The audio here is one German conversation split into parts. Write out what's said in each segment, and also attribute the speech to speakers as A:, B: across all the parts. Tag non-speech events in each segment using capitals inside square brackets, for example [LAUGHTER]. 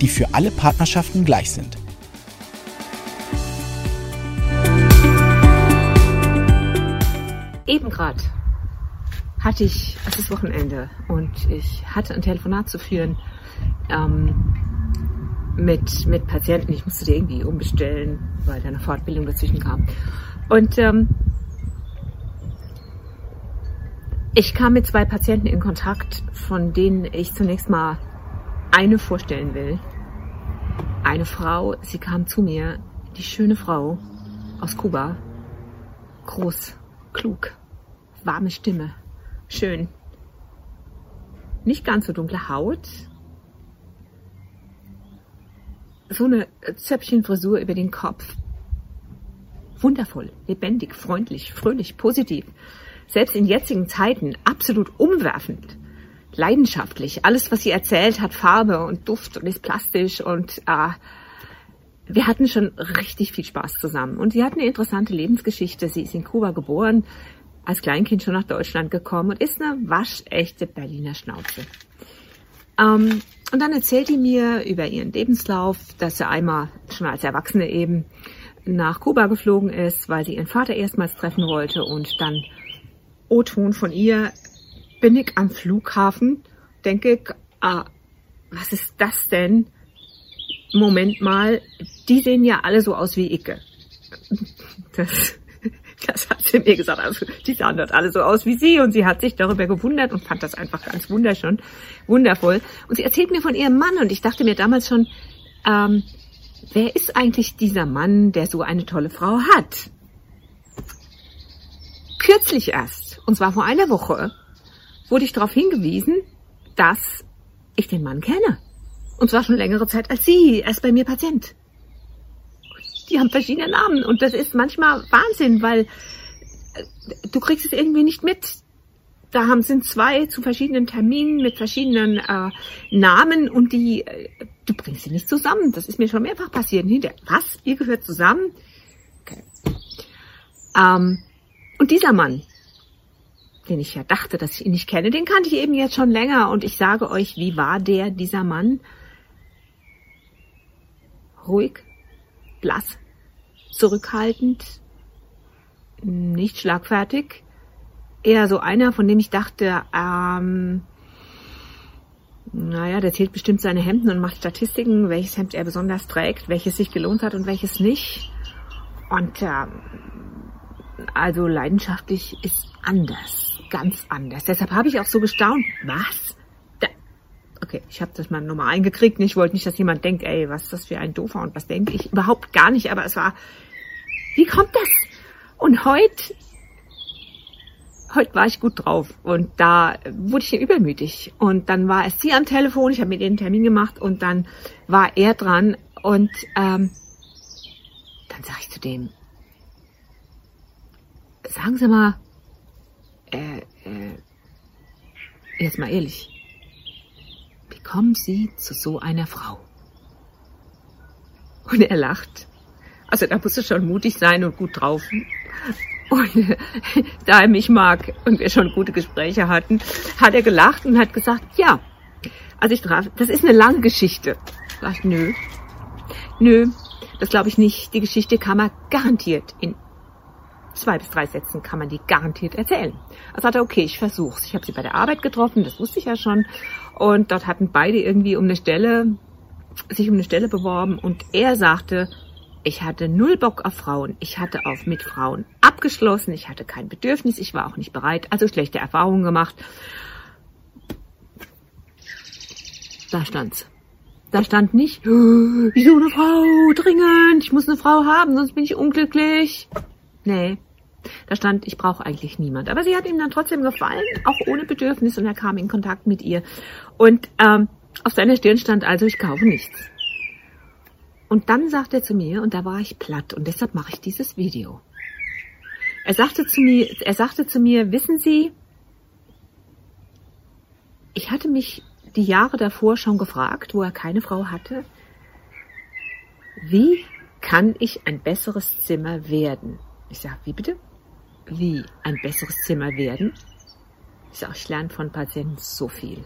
A: die für alle Partnerschaften gleich sind.
B: Eben gerade hatte ich, es ist Wochenende und ich hatte ein Telefonat zu führen ähm, mit, mit Patienten. Ich musste die irgendwie umbestellen, weil da eine Fortbildung dazwischen kam. Und ähm, ich kam mit zwei Patienten in Kontakt, von denen ich zunächst mal eine vorstellen will. Eine Frau, sie kam zu mir, die schöne Frau aus Kuba. Groß, klug, warme Stimme, schön. Nicht ganz so dunkle Haut. So eine Zöpfchenfrisur über den Kopf. Wundervoll, lebendig, freundlich, fröhlich, positiv. Selbst in jetzigen Zeiten absolut umwerfend leidenschaftlich. Alles, was sie erzählt, hat Farbe und Duft und ist plastisch und äh, wir hatten schon richtig viel Spaß zusammen. Und sie hat eine interessante Lebensgeschichte. Sie ist in Kuba geboren, als Kleinkind schon nach Deutschland gekommen und ist eine waschechte Berliner Schnauze. Ähm, und dann erzählt sie mir über ihren Lebenslauf, dass sie einmal schon als Erwachsene eben nach Kuba geflogen ist, weil sie ihren Vater erstmals treffen wollte und dann O-Ton von ihr, bin ich am Flughafen, denke ich, ah, was ist das denn? Moment mal, die sehen ja alle so aus wie Icke. Das, [LAUGHS] das hat sie mir gesagt. Also, die sahen dort alle so aus wie sie und sie hat sich darüber gewundert und fand das einfach ganz wunderschön, wundervoll. Und sie erzählt mir von ihrem Mann und ich dachte mir damals schon, ähm, wer ist eigentlich dieser Mann, der so eine tolle Frau hat? Kürzlich erst, und zwar vor einer Woche, wurde ich darauf hingewiesen, dass ich den Mann kenne. Und zwar schon längere Zeit als Sie. Er ist bei mir Patient. Die haben verschiedene Namen und das ist manchmal Wahnsinn, weil äh, du kriegst es irgendwie nicht mit. Da haben sind zwei zu verschiedenen Terminen mit verschiedenen äh, Namen und die äh, du bringst sie nicht zusammen. Das ist mir schon mehrfach passiert. Hinter was? Ihr gehört zusammen? Okay. Ähm, und dieser Mann, den ich ja dachte, dass ich ihn nicht kenne, den kannte ich eben jetzt schon länger und ich sage euch, wie war der, dieser Mann? Ruhig, blass, zurückhaltend, nicht schlagfertig, eher so einer, von dem ich dachte, ähm, naja, der zählt bestimmt seine Hemden und macht Statistiken, welches Hemd er besonders trägt, welches sich gelohnt hat und welches nicht. Und ähm, also leidenschaftlich ist anders ganz anders. Deshalb habe ich auch so gestaunt. Was? Da. Okay, ich habe das mal nochmal eingekriegt. Ich wollte nicht, dass jemand denkt, ey, was ist das für ein Doofer und was denke ich? Überhaupt gar nicht, aber es war, wie kommt das? Und heute, heute war ich gut drauf und da wurde ich übermütig. Und dann war es sie am Telefon, ich habe mit ihr einen Termin gemacht und dann war er dran und ähm, dann sage ich zu dem, sagen Sie mal, äh, äh, mal ehrlich, wie kommen Sie zu so einer Frau? Und er lacht. Also da muss er schon mutig sein und gut drauf. Und [LAUGHS] da er mich mag und wir schon gute Gespräche hatten, hat er gelacht und hat gesagt, ja, also ich traf, das ist eine lange Geschichte. Ich nö, nö, das glaube ich nicht. Die Geschichte kann man garantiert in zwei bis drei Sätzen kann man die garantiert erzählen. Also hat er, okay, ich versuch's. Ich habe sie bei der Arbeit getroffen, das wusste ich ja schon. Und dort hatten beide irgendwie um eine Stelle, sich um eine Stelle beworben und er sagte, ich hatte null Bock auf Frauen. Ich hatte auf mit Frauen abgeschlossen. Ich hatte kein Bedürfnis. Ich war auch nicht bereit. Also schlechte Erfahrungen gemacht. Da stand's. Da stand nicht, wieso eine Frau? Dringend. Ich muss eine Frau haben, sonst bin ich unglücklich. Nee. Da stand, ich brauche eigentlich niemand. Aber sie hat ihm dann trotzdem gefallen, auch ohne Bedürfnis, und er kam in Kontakt mit ihr. Und ähm, auf seiner Stirn stand also, ich kaufe nichts. Und dann sagt er zu mir, und da war ich platt, und deshalb mache ich dieses Video. Er sagte zu mir, er sagte zu mir, wissen Sie, ich hatte mich die Jahre davor schon gefragt, wo er keine Frau hatte, wie kann ich ein besseres Zimmer werden? Ich sage, wie bitte? Wie ein besseres Zimmer werden? Ich sage, ich lerne von Patienten so viel.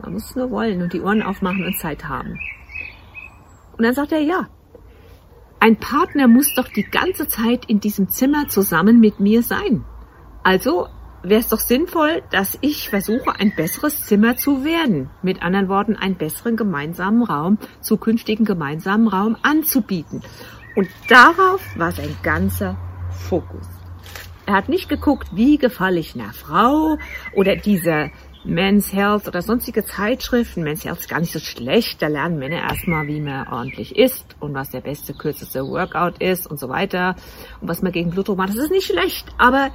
B: Man muss es nur wollen und die Ohren aufmachen und Zeit haben. Und dann sagt er, ja, ein Partner muss doch die ganze Zeit in diesem Zimmer zusammen mit mir sein. Also wäre es doch sinnvoll, dass ich versuche, ein besseres Zimmer zu werden. Mit anderen Worten, einen besseren gemeinsamen Raum, zukünftigen gemeinsamen Raum anzubieten. Und darauf war sein ganzer Fokus. Er hat nicht geguckt, wie gefalle ich einer Frau oder dieser Men's Health oder sonstige Zeitschriften. Men's Health ist gar nicht so schlecht. Da lernen Männer erstmal, wie man ordentlich isst und was der beste, kürzeste Workout ist und so weiter. Und was man gegen Blutdruck macht. Das ist nicht schlecht, aber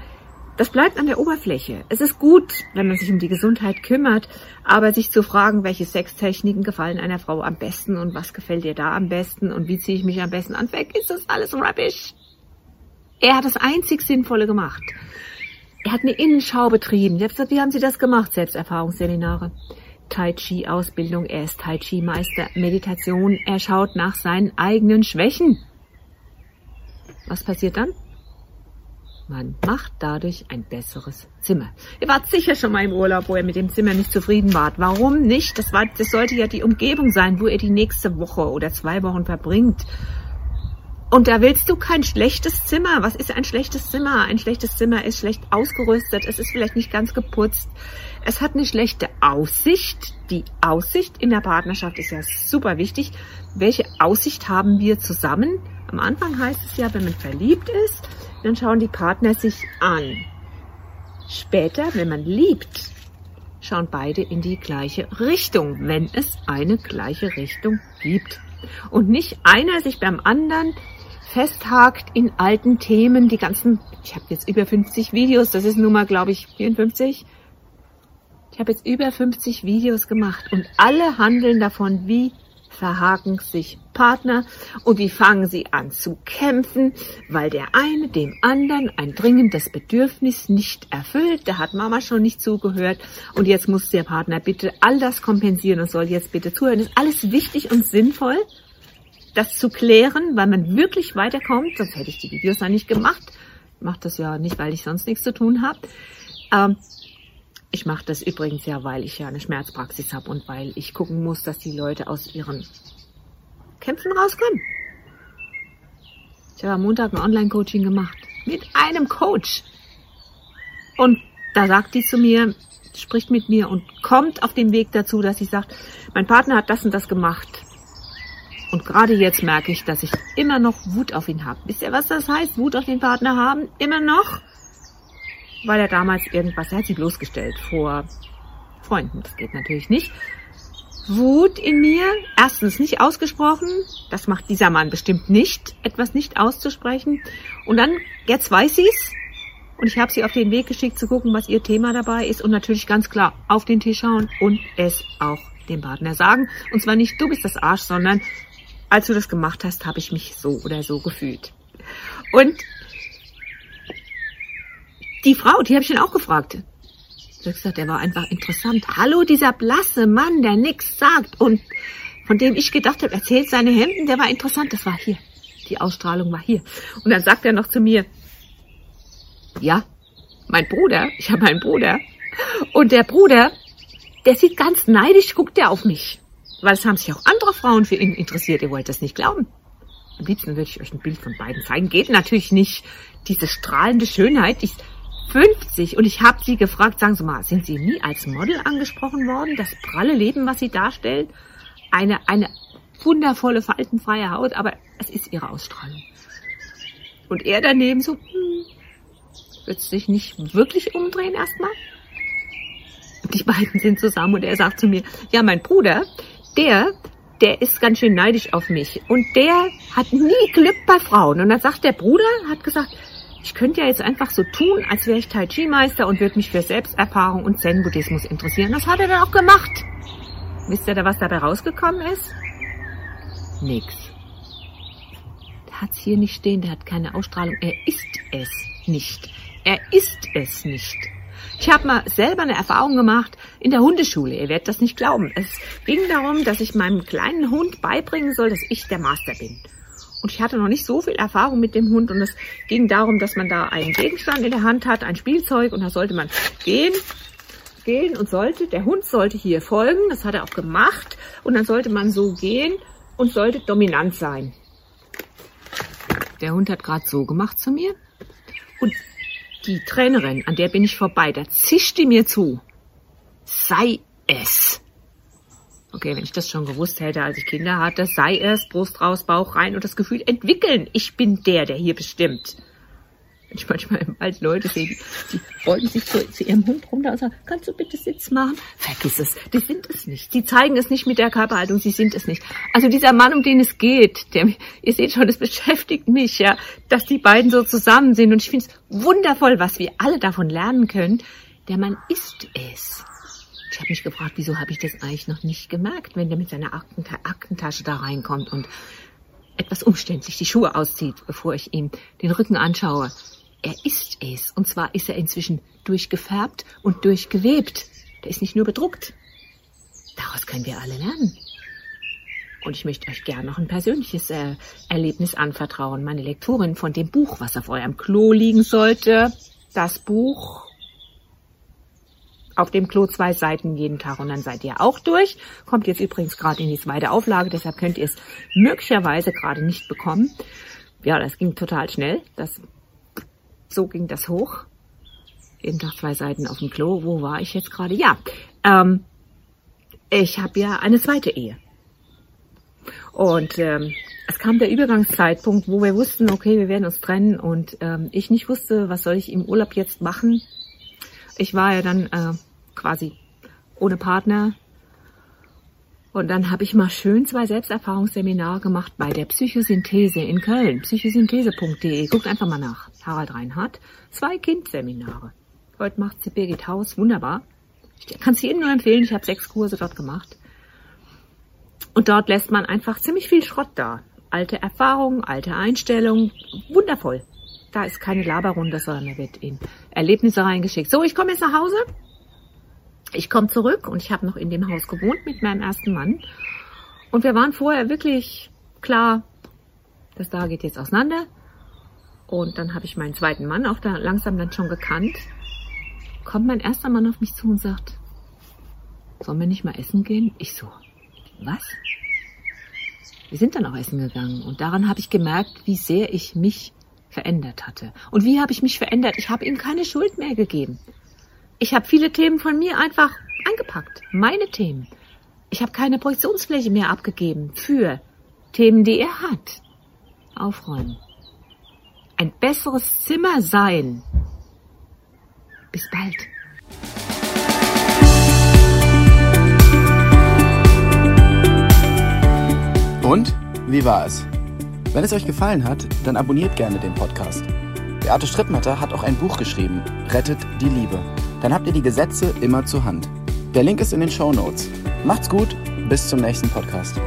B: das bleibt an der Oberfläche. Es ist gut, wenn man sich um die Gesundheit kümmert, aber sich zu fragen, welche Sextechniken gefallen einer Frau am besten und was gefällt ihr da am besten und wie ziehe ich mich am besten an, weg ist das alles rubbish. Er hat das einzig Sinnvolle gemacht. Er hat eine Innenschau betrieben. Gesagt, wie haben Sie das gemacht? Selbsterfahrungsseminare. Tai Chi Ausbildung. Er ist Tai Chi Meister. Meditation. Er schaut nach seinen eigenen Schwächen. Was passiert dann? Man macht dadurch ein besseres Zimmer. Ihr wart sicher schon mal im Urlaub, wo ihr mit dem Zimmer nicht zufrieden wart. Warum nicht? Das, war, das sollte ja die Umgebung sein, wo ihr die nächste Woche oder zwei Wochen verbringt. Und da willst du kein schlechtes Zimmer. Was ist ein schlechtes Zimmer? Ein schlechtes Zimmer ist schlecht ausgerüstet. Es ist vielleicht nicht ganz geputzt. Es hat eine schlechte Aussicht. Die Aussicht in der Partnerschaft ist ja super wichtig. Welche Aussicht haben wir zusammen? Am Anfang heißt es ja, wenn man verliebt ist, dann schauen die Partner sich an. Später, wenn man liebt, schauen beide in die gleiche Richtung, wenn es eine gleiche Richtung gibt. Und nicht einer sich beim anderen festhakt in alten Themen, die ganzen, ich habe jetzt über 50 Videos, das ist nun mal, glaube ich, 54. Ich habe jetzt über 50 Videos gemacht und alle handeln davon, wie verhaken sich Partner und wie fangen sie an zu kämpfen, weil der eine dem anderen ein dringendes Bedürfnis nicht erfüllt. Da hat Mama schon nicht zugehört und jetzt muss der Partner bitte all das kompensieren und soll jetzt bitte zuhören. Das ist alles wichtig und sinnvoll, das zu klären, weil man wirklich weiterkommt. Sonst hätte ich die Videos da nicht gemacht. Ich mache das ja nicht, weil ich sonst nichts zu tun habe. Ähm, ich mache das übrigens ja, weil ich ja eine Schmerzpraxis habe und weil ich gucken muss, dass die Leute aus ihren Kämpfen rauskommen. Ich habe am Montag ein Online-Coaching gemacht mit einem Coach. Und da sagt die zu mir, spricht mit mir und kommt auf den Weg dazu, dass sie sagt, mein Partner hat das und das gemacht. Und gerade jetzt merke ich, dass ich immer noch Wut auf ihn habe. Wisst ihr, was das heißt? Wut auf den Partner haben? Immer noch? weil er damals irgendwas, er hat sie bloßgestellt vor Freunden. Das geht natürlich nicht. Wut in mir, erstens nicht ausgesprochen, das macht dieser Mann bestimmt nicht, etwas nicht auszusprechen. Und dann, jetzt weiß sie's und ich habe sie auf den Weg geschickt zu gucken, was ihr Thema dabei ist und natürlich ganz klar auf den Tisch schauen und es auch dem Partner sagen. Und zwar nicht, du bist das Arsch, sondern als du das gemacht hast, habe ich mich so oder so gefühlt. Und die Frau, die habe ich dann auch gefragt. Ich habe gesagt, der war einfach interessant. Hallo, dieser blasse Mann, der nix sagt und von dem ich gedacht habe, erzählt seine Hemden, der war interessant. Das war hier. Die Ausstrahlung war hier. Und dann sagt er noch zu mir, ja, mein Bruder, ich habe einen Bruder. Und der Bruder, der sieht ganz neidisch, guckt der auf mich. Weil es haben sich auch andere Frauen für ihn interessiert. Ihr wollt das nicht glauben. Am liebsten würde ich euch ein Bild von beiden zeigen. Geht natürlich nicht. Diese strahlende Schönheit, die 50 und ich habe sie gefragt, sagen Sie mal, sind Sie nie als Model angesprochen worden? Das pralle Leben, was Sie darstellen? Eine, eine wundervolle, faltenfreie Haut, aber es ist Ihre Ausstrahlung. Und er daneben so, hm, wird sich nicht wirklich umdrehen erstmal? Die beiden sind zusammen und er sagt zu mir, ja, mein Bruder, der, der ist ganz schön neidisch auf mich und der hat nie Glück bei Frauen. Und dann sagt der Bruder, hat gesagt, ich könnte ja jetzt einfach so tun, als wäre ich Tai Chi Meister und würde mich für Selbsterfahrung und Zen Buddhismus interessieren. Das hat er dann auch gemacht. Wisst ihr da, was dabei rausgekommen ist? Nix. Der hat's hier nicht stehen, der hat keine Ausstrahlung. Er ist es nicht. Er ist es nicht. Ich habe mal selber eine Erfahrung gemacht in der Hundeschule. Ihr werdet das nicht glauben. Es ging darum, dass ich meinem kleinen Hund beibringen soll, dass ich der Master bin. Und ich hatte noch nicht so viel Erfahrung mit dem Hund und es ging darum, dass man da einen Gegenstand in der Hand hat, ein Spielzeug und da sollte man gehen, gehen und sollte, der Hund sollte hier folgen, das hat er auch gemacht und dann sollte man so gehen und sollte dominant sein. Der Hund hat gerade so gemacht zu mir und die Trainerin, an der bin ich vorbei, da zischte mir zu. Sei es. Okay, wenn ich das schon gewusst hätte, als ich Kinder hatte, sei es, Brust raus, Bauch rein und das Gefühl entwickeln. Ich bin der, der hier bestimmt. Ich manchmal im Wald Leute sehe, die beugen sich zu, zu ihrem Hund runter und sagen, kannst du bitte Sitz machen? Vergiss es, die sind es nicht. Die zeigen es nicht mit der Körperhaltung, sie sind es nicht. Also dieser Mann, um den es geht, der, ihr seht schon, es beschäftigt mich, ja, dass die beiden so zusammen sind und ich finde es wundervoll, was wir alle davon lernen können. Der Mann ist es. Ich habe mich gefragt, wieso habe ich das eigentlich noch nicht gemerkt, wenn der mit seiner Aktenta Aktentasche da reinkommt und etwas umständlich die Schuhe auszieht, bevor ich ihm den Rücken anschaue. Er ist es. Und zwar ist er inzwischen durchgefärbt und durchgewebt. Der ist nicht nur bedruckt. Daraus können wir alle lernen. Und ich möchte euch gern noch ein persönliches äh, Erlebnis anvertrauen. Meine Lektorin von dem Buch, was auf eurem Klo liegen sollte. Das Buch auf dem Klo zwei Seiten jeden Tag und dann seid ihr auch durch. Kommt jetzt übrigens gerade in die zweite Auflage, deshalb könnt ihr es möglicherweise gerade nicht bekommen. Ja, das ging total schnell. Das, so ging das hoch. Jeden Tag zwei Seiten auf dem Klo. Wo war ich jetzt gerade? Ja, ähm, ich habe ja eine zweite Ehe. Und ähm, es kam der Übergangszeitpunkt, wo wir wussten, okay, wir werden uns trennen und ähm, ich nicht wusste, was soll ich im Urlaub jetzt machen. Ich war ja dann äh, quasi ohne Partner. Und dann habe ich mal schön zwei Selbsterfahrungsseminare gemacht bei der Psychosynthese in Köln. Psychosynthese.de. Guckt einfach mal nach. Harald Reinhardt. Zwei Kindseminare. Heute macht sie Birgit Haus. Wunderbar. Ich kann es jedem nur empfehlen. Ich habe sechs Kurse dort gemacht. Und dort lässt man einfach ziemlich viel Schrott da. Alte Erfahrungen, alte Einstellungen. Wundervoll. Da ist keine Laberrunde, sondern da wird in Erlebnisse reingeschickt. So, ich komme jetzt nach Hause. Ich komme zurück und ich habe noch in dem Haus gewohnt mit meinem ersten Mann. Und wir waren vorher wirklich klar, das da geht jetzt auseinander. Und dann habe ich meinen zweiten Mann auch da langsam dann schon gekannt. Kommt mein erster Mann auf mich zu und sagt, sollen wir nicht mal essen gehen? Ich so, was? Wir sind dann auch essen gegangen und daran habe ich gemerkt, wie sehr ich mich verändert hatte. Und wie habe ich mich verändert? Ich habe ihm keine Schuld mehr gegeben. Ich habe viele Themen von mir einfach eingepackt. Meine Themen. Ich habe keine Projektionsfläche mehr abgegeben für Themen, die er hat. Aufräumen. Ein besseres Zimmer sein. Bis bald.
A: Und wie war es? Wenn es euch gefallen hat, dann abonniert gerne den Podcast. Beate Strittmatter hat auch ein Buch geschrieben, Rettet die Liebe. Dann habt ihr die Gesetze immer zur Hand. Der Link ist in den Show Notes. Macht's gut, bis zum nächsten Podcast.